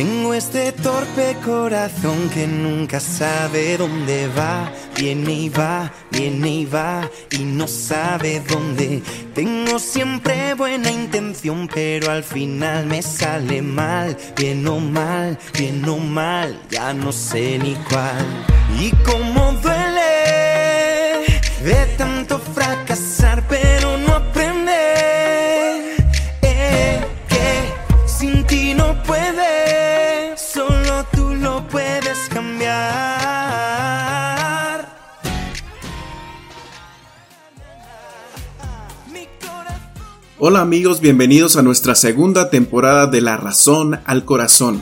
Tengo este torpe corazón que nunca sabe dónde va, viene y va, viene y va y no sabe dónde. Tengo siempre buena intención, pero al final me sale mal, bien o mal, bien o mal, ya no sé ni cuál. Y cómo duele de tanto fracasar, pero Hola amigos, bienvenidos a nuestra segunda temporada de La Razón al Corazón.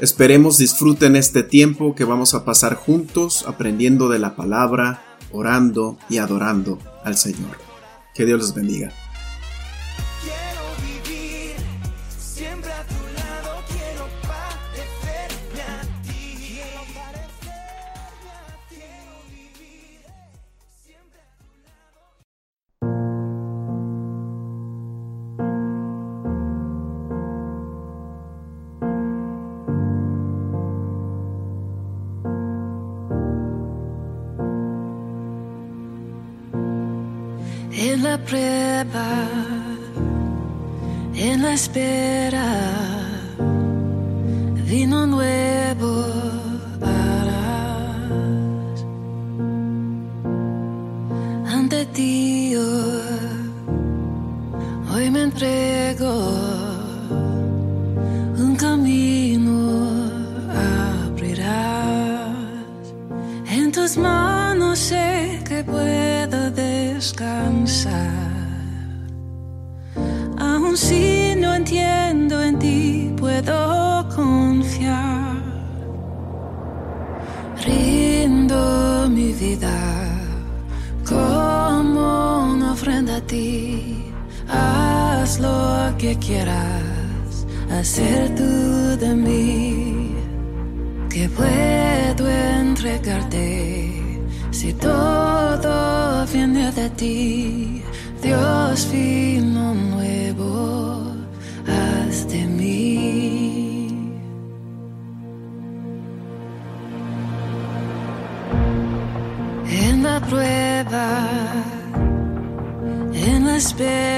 Esperemos disfruten este tiempo que vamos a pasar juntos aprendiendo de la palabra, orando y adorando al Señor. Que Dios los bendiga. En la prueba, en la espera, vino nuevo descansar. Aun si no entiendo en ti, puedo confiar. Rindo mi vida como una ofrenda a ti. Haz lo que quieras hacer tú de mí que puedo entregarte si todo viene de ti. Dios vino nuevo, haz de mí. En la prueba, en la espera,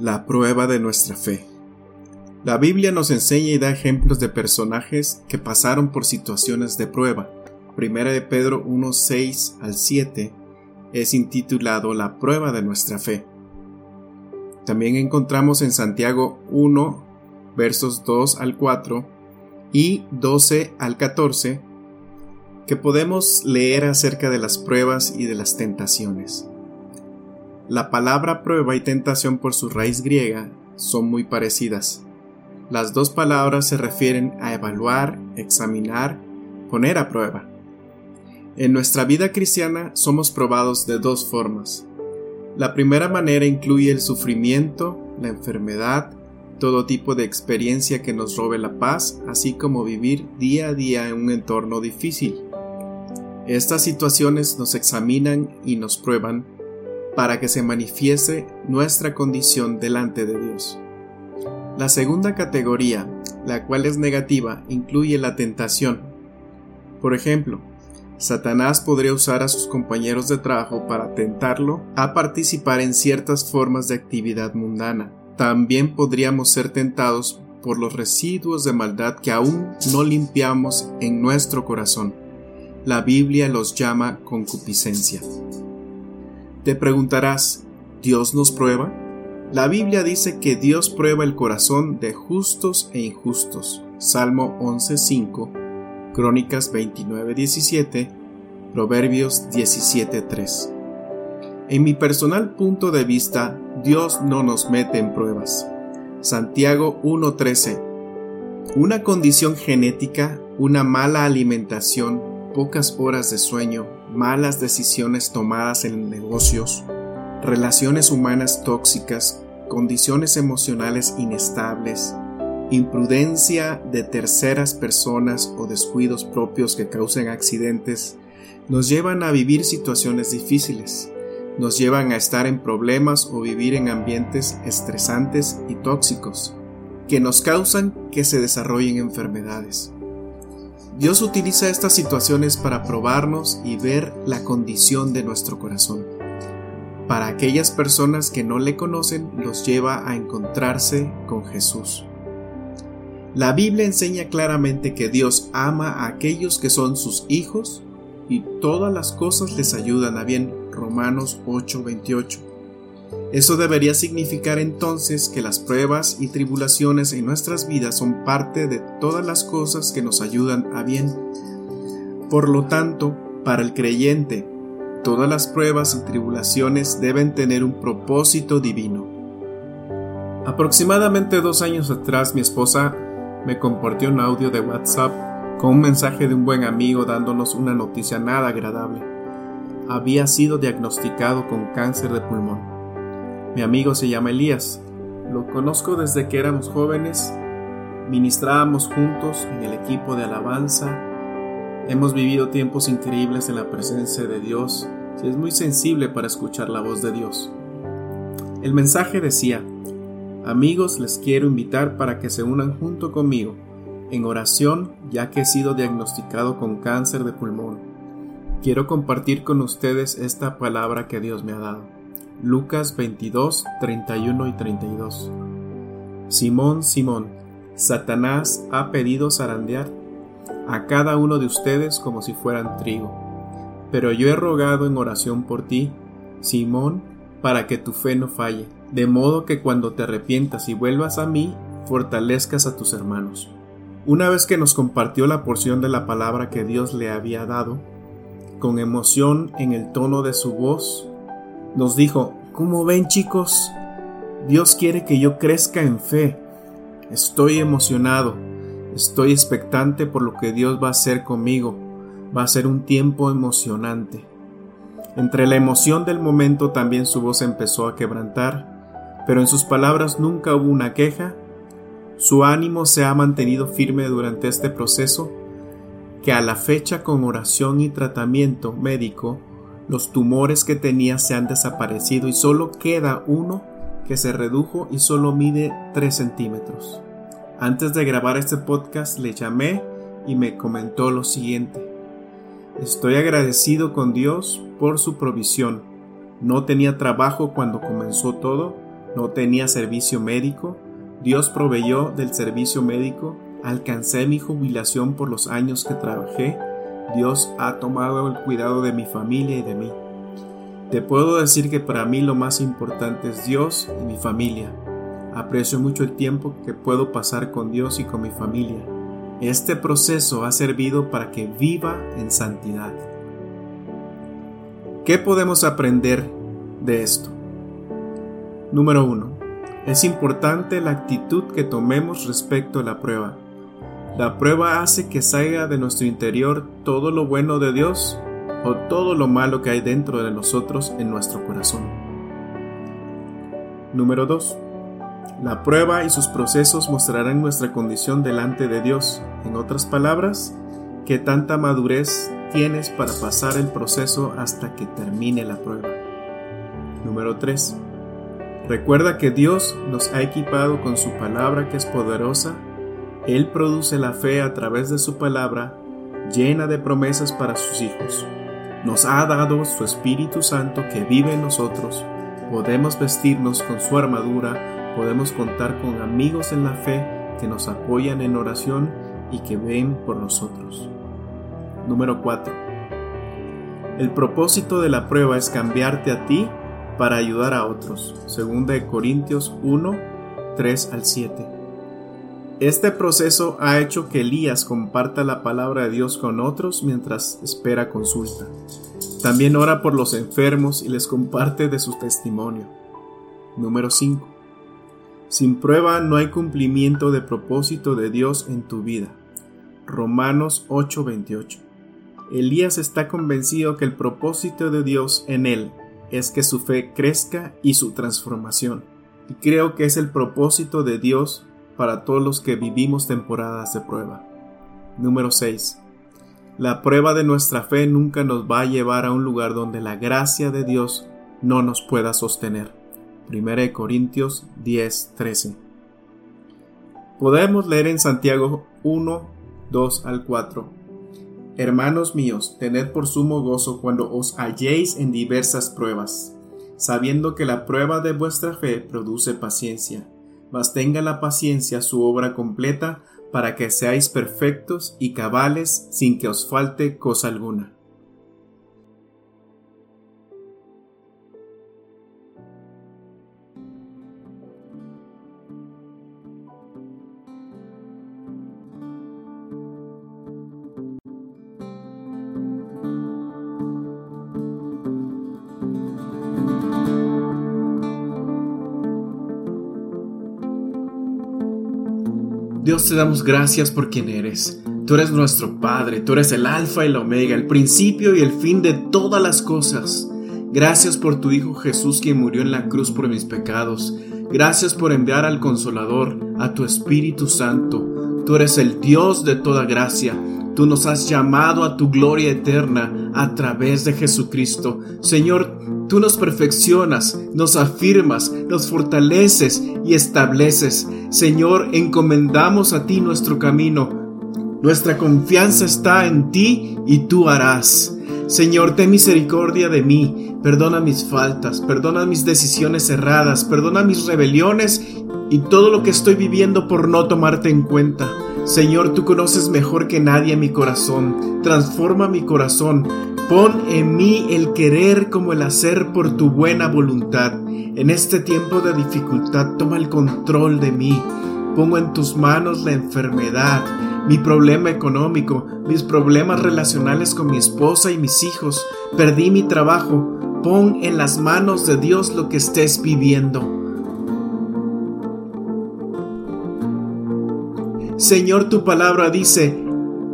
La prueba de nuestra fe. La Biblia nos enseña y da ejemplos de personajes que pasaron por situaciones de prueba. Primera de Pedro 1, 6 al 7 es intitulado La prueba de nuestra fe. También encontramos en Santiago 1, versos 2 al 4 y 12 al 14 que podemos leer acerca de las pruebas y de las tentaciones. La palabra prueba y tentación por su raíz griega son muy parecidas. Las dos palabras se refieren a evaluar, examinar, poner a prueba. En nuestra vida cristiana somos probados de dos formas. La primera manera incluye el sufrimiento, la enfermedad, todo tipo de experiencia que nos robe la paz, así como vivir día a día en un entorno difícil. Estas situaciones nos examinan y nos prueban para que se manifieste nuestra condición delante de Dios. La segunda categoría, la cual es negativa, incluye la tentación. Por ejemplo, Satanás podría usar a sus compañeros de trabajo para tentarlo a participar en ciertas formas de actividad mundana. También podríamos ser tentados por los residuos de maldad que aún no limpiamos en nuestro corazón. La Biblia los llama concupiscencia. Te preguntarás, ¿Dios nos prueba? La Biblia dice que Dios prueba el corazón de justos e injustos. Salmo 11.5, Crónicas 29.17, Proverbios 17.3. En mi personal punto de vista, Dios no nos mete en pruebas. Santiago 1.13. Una condición genética, una mala alimentación, pocas horas de sueño, malas decisiones tomadas en negocios, relaciones humanas tóxicas, condiciones emocionales inestables, imprudencia de terceras personas o descuidos propios que causen accidentes, nos llevan a vivir situaciones difíciles, nos llevan a estar en problemas o vivir en ambientes estresantes y tóxicos, que nos causan que se desarrollen enfermedades. Dios utiliza estas situaciones para probarnos y ver la condición de nuestro corazón. Para aquellas personas que no le conocen, los lleva a encontrarse con Jesús. La Biblia enseña claramente que Dios ama a aquellos que son sus hijos y todas las cosas les ayudan a bien. Romanos 8:28. Eso debería significar entonces que las pruebas y tribulaciones en nuestras vidas son parte de todas las cosas que nos ayudan a bien. Por lo tanto, para el creyente, Todas las pruebas y tribulaciones deben tener un propósito divino. Aproximadamente dos años atrás mi esposa me compartió un audio de WhatsApp con un mensaje de un buen amigo dándonos una noticia nada agradable. Había sido diagnosticado con cáncer de pulmón. Mi amigo se llama Elías. Lo conozco desde que éramos jóvenes. Ministrábamos juntos en el equipo de alabanza Hemos vivido tiempos increíbles en la presencia de Dios y es muy sensible para escuchar la voz de Dios. El mensaje decía, amigos les quiero invitar para que se unan junto conmigo en oración ya que he sido diagnosticado con cáncer de pulmón. Quiero compartir con ustedes esta palabra que Dios me ha dado. Lucas 22, 31 y 32. Simón, Simón, Satanás ha pedido zarandear a cada uno de ustedes como si fueran trigo. Pero yo he rogado en oración por ti, Simón, para que tu fe no falle, de modo que cuando te arrepientas y vuelvas a mí, fortalezcas a tus hermanos. Una vez que nos compartió la porción de la palabra que Dios le había dado, con emoción en el tono de su voz, nos dijo, ¿cómo ven chicos? Dios quiere que yo crezca en fe. Estoy emocionado Estoy expectante por lo que Dios va a hacer conmigo. Va a ser un tiempo emocionante. Entre la emoción del momento también su voz empezó a quebrantar, pero en sus palabras nunca hubo una queja. Su ánimo se ha mantenido firme durante este proceso que a la fecha con oración y tratamiento médico, los tumores que tenía se han desaparecido y solo queda uno que se redujo y solo mide 3 centímetros. Antes de grabar este podcast le llamé y me comentó lo siguiente. Estoy agradecido con Dios por su provisión. No tenía trabajo cuando comenzó todo, no tenía servicio médico. Dios proveyó del servicio médico, alcancé mi jubilación por los años que trabajé. Dios ha tomado el cuidado de mi familia y de mí. Te puedo decir que para mí lo más importante es Dios y mi familia. Aprecio mucho el tiempo que puedo pasar con Dios y con mi familia. Este proceso ha servido para que viva en santidad. ¿Qué podemos aprender de esto? Número 1. Es importante la actitud que tomemos respecto a la prueba. La prueba hace que salga de nuestro interior todo lo bueno de Dios o todo lo malo que hay dentro de nosotros en nuestro corazón. Número 2. La prueba y sus procesos mostrarán nuestra condición delante de Dios. En otras palabras, qué tanta madurez tienes para pasar el proceso hasta que termine la prueba. Número 3. Recuerda que Dios nos ha equipado con su palabra que es poderosa. Él produce la fe a través de su palabra, llena de promesas para sus hijos. Nos ha dado su Espíritu Santo que vive en nosotros. Podemos vestirnos con su armadura podemos contar con amigos en la fe que nos apoyan en oración y que ven por nosotros. Número 4. El propósito de la prueba es cambiarte a ti para ayudar a otros. Segunda de Corintios 1, 3 al 7. Este proceso ha hecho que Elías comparta la palabra de Dios con otros mientras espera consulta. También ora por los enfermos y les comparte de su testimonio. Número 5. Sin prueba no hay cumplimiento de propósito de Dios en tu vida. Romanos 8:28. Elías está convencido que el propósito de Dios en él es que su fe crezca y su transformación. Y creo que es el propósito de Dios para todos los que vivimos temporadas de prueba. Número 6. La prueba de nuestra fe nunca nos va a llevar a un lugar donde la gracia de Dios no nos pueda sostener. 1 Corintios 10, 13. Podemos leer en Santiago 1, 2 al 4. Hermanos míos, tened por sumo gozo cuando os halléis en diversas pruebas, sabiendo que la prueba de vuestra fe produce paciencia, mas tenga la paciencia su obra completa, para que seáis perfectos y cabales sin que os falte cosa alguna. Te damos gracias por quien eres. Tú eres nuestro Padre, tú eres el Alfa y el Omega, el principio y el fin de todas las cosas. Gracias por tu Hijo Jesús quien murió en la cruz por mis pecados. Gracias por enviar al Consolador, a tu Espíritu Santo. Tú eres el Dios de toda gracia. Tú nos has llamado a tu gloria eterna a través de Jesucristo. Señor, tú nos perfeccionas, nos afirmas, nos fortaleces y estableces. Señor, encomendamos a ti nuestro camino. Nuestra confianza está en ti y tú harás. Señor, ten misericordia de mí, perdona mis faltas, perdona mis decisiones erradas, perdona mis rebeliones y todo lo que estoy viviendo por no tomarte en cuenta. Señor, tú conoces mejor que nadie mi corazón, transforma mi corazón, pon en mí el querer como el hacer por tu buena voluntad. En este tiempo de dificultad, toma el control de mí. Pongo en tus manos la enfermedad, mi problema económico, mis problemas relacionales con mi esposa y mis hijos. Perdí mi trabajo. Pon en las manos de Dios lo que estés viviendo. Señor, tu palabra dice,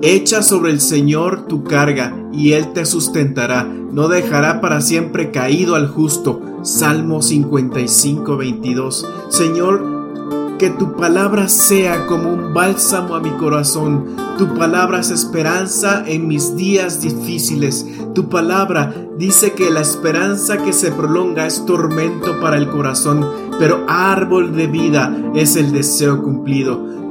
Echa sobre el Señor tu carga, y Él te sustentará, no dejará para siempre caído al justo. Salmo 55, 22. Señor, que tu palabra sea como un bálsamo a mi corazón, Tu palabra es esperanza en mis días difíciles. Tu palabra dice que la esperanza que se prolonga es tormento para el corazón, pero árbol de vida es el deseo cumplido.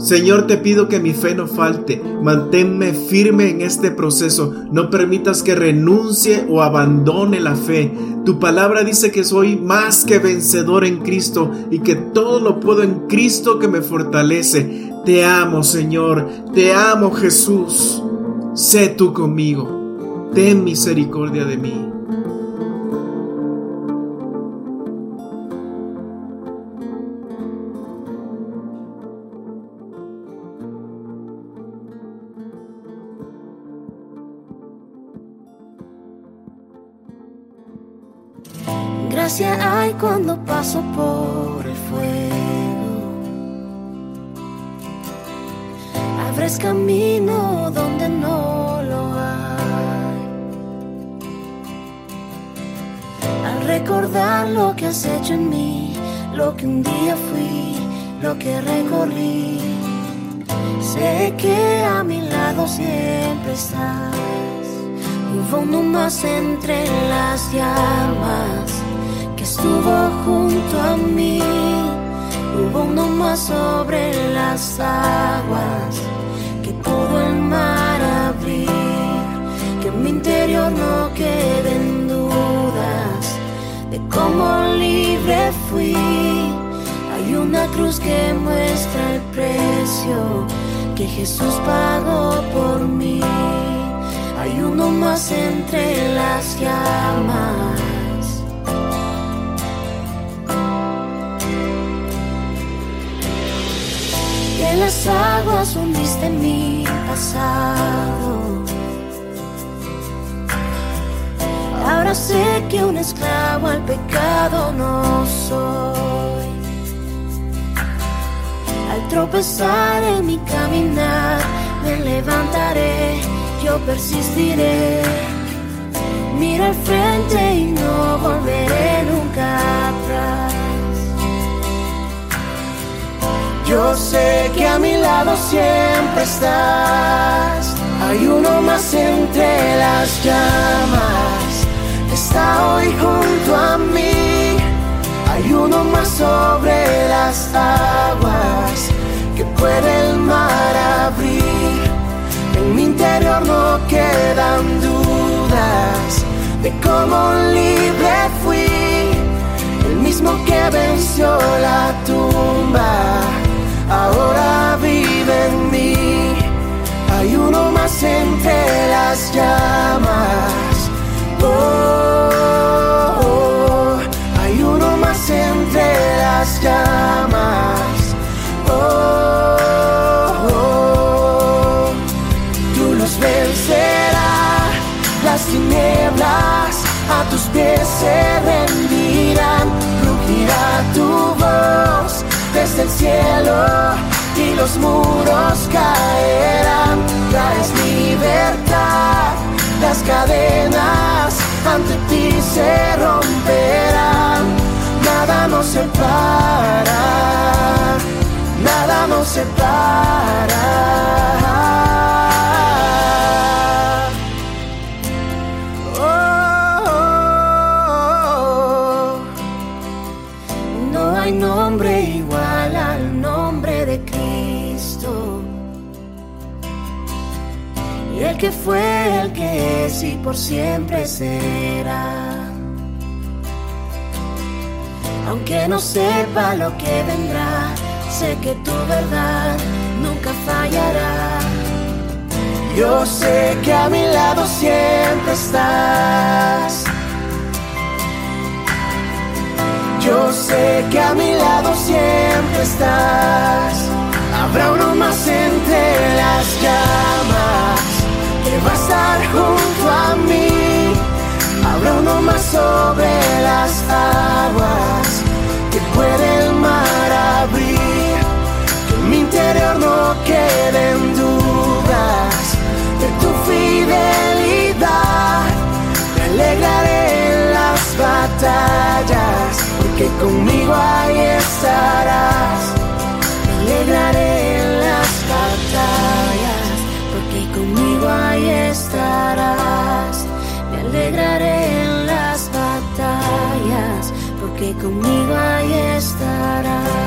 Señor, te pido que mi fe no falte, manténme firme en este proceso, no permitas que renuncie o abandone la fe. Tu palabra dice que soy más que vencedor en Cristo y que todo lo puedo en Cristo que me fortalece. Te amo, Señor, te amo, Jesús. Sé tú conmigo, ten misericordia de mí. Gracia hay cuando paso por el fuego. Abres camino donde no lo hay. Al recordar lo que has hecho en mí, lo que un día fui, lo que recorrí, sé que a mi lado siempre estás. Hubo uno más entre las llamas estuvo junto a mí. Hubo uno más sobre las aguas que pudo el mar abrir. Que en mi interior no queden dudas de cómo libre fui. Hay una cruz que muestra el precio que Jesús pagó por mí. Hay uno más entre las llamas. Las aguas hundiste mi pasado. Ahora sé que un esclavo al pecado no soy. Al tropezar en mi caminar, me levantaré, yo persistiré. Mira al frente y no volveré nunca atrás. Yo sé que a mi lado siempre estás. Hay uno más entre las llamas. Está hoy junto a mí. Hay uno más sobre las aguas que puede el mar abrir. En mi interior no quedan dudas de cómo libre fui. El mismo que venció la tumba ahora vive en mí. Hay uno más entre los muros caerán. Traes libertad, las cadenas ante ti se romperán. Nada nos separa, por siempre será. Aunque no sepa lo que vendrá, sé que tu verdad nunca fallará. Yo sé que a mi lado siempre estás. Yo sé que a mi lado siempre estás. Habrá uno más entre las llamas va a estar junto a mí. Habrá uno más sobre las aguas que puede el mar abrir. Que en mi interior no queden dudas de tu fidelidad. Me alegraré en las batallas porque conmigo ahí estarás. Me alegraré estarás. Me alegraré en las batallas, porque conmigo ahí estarás.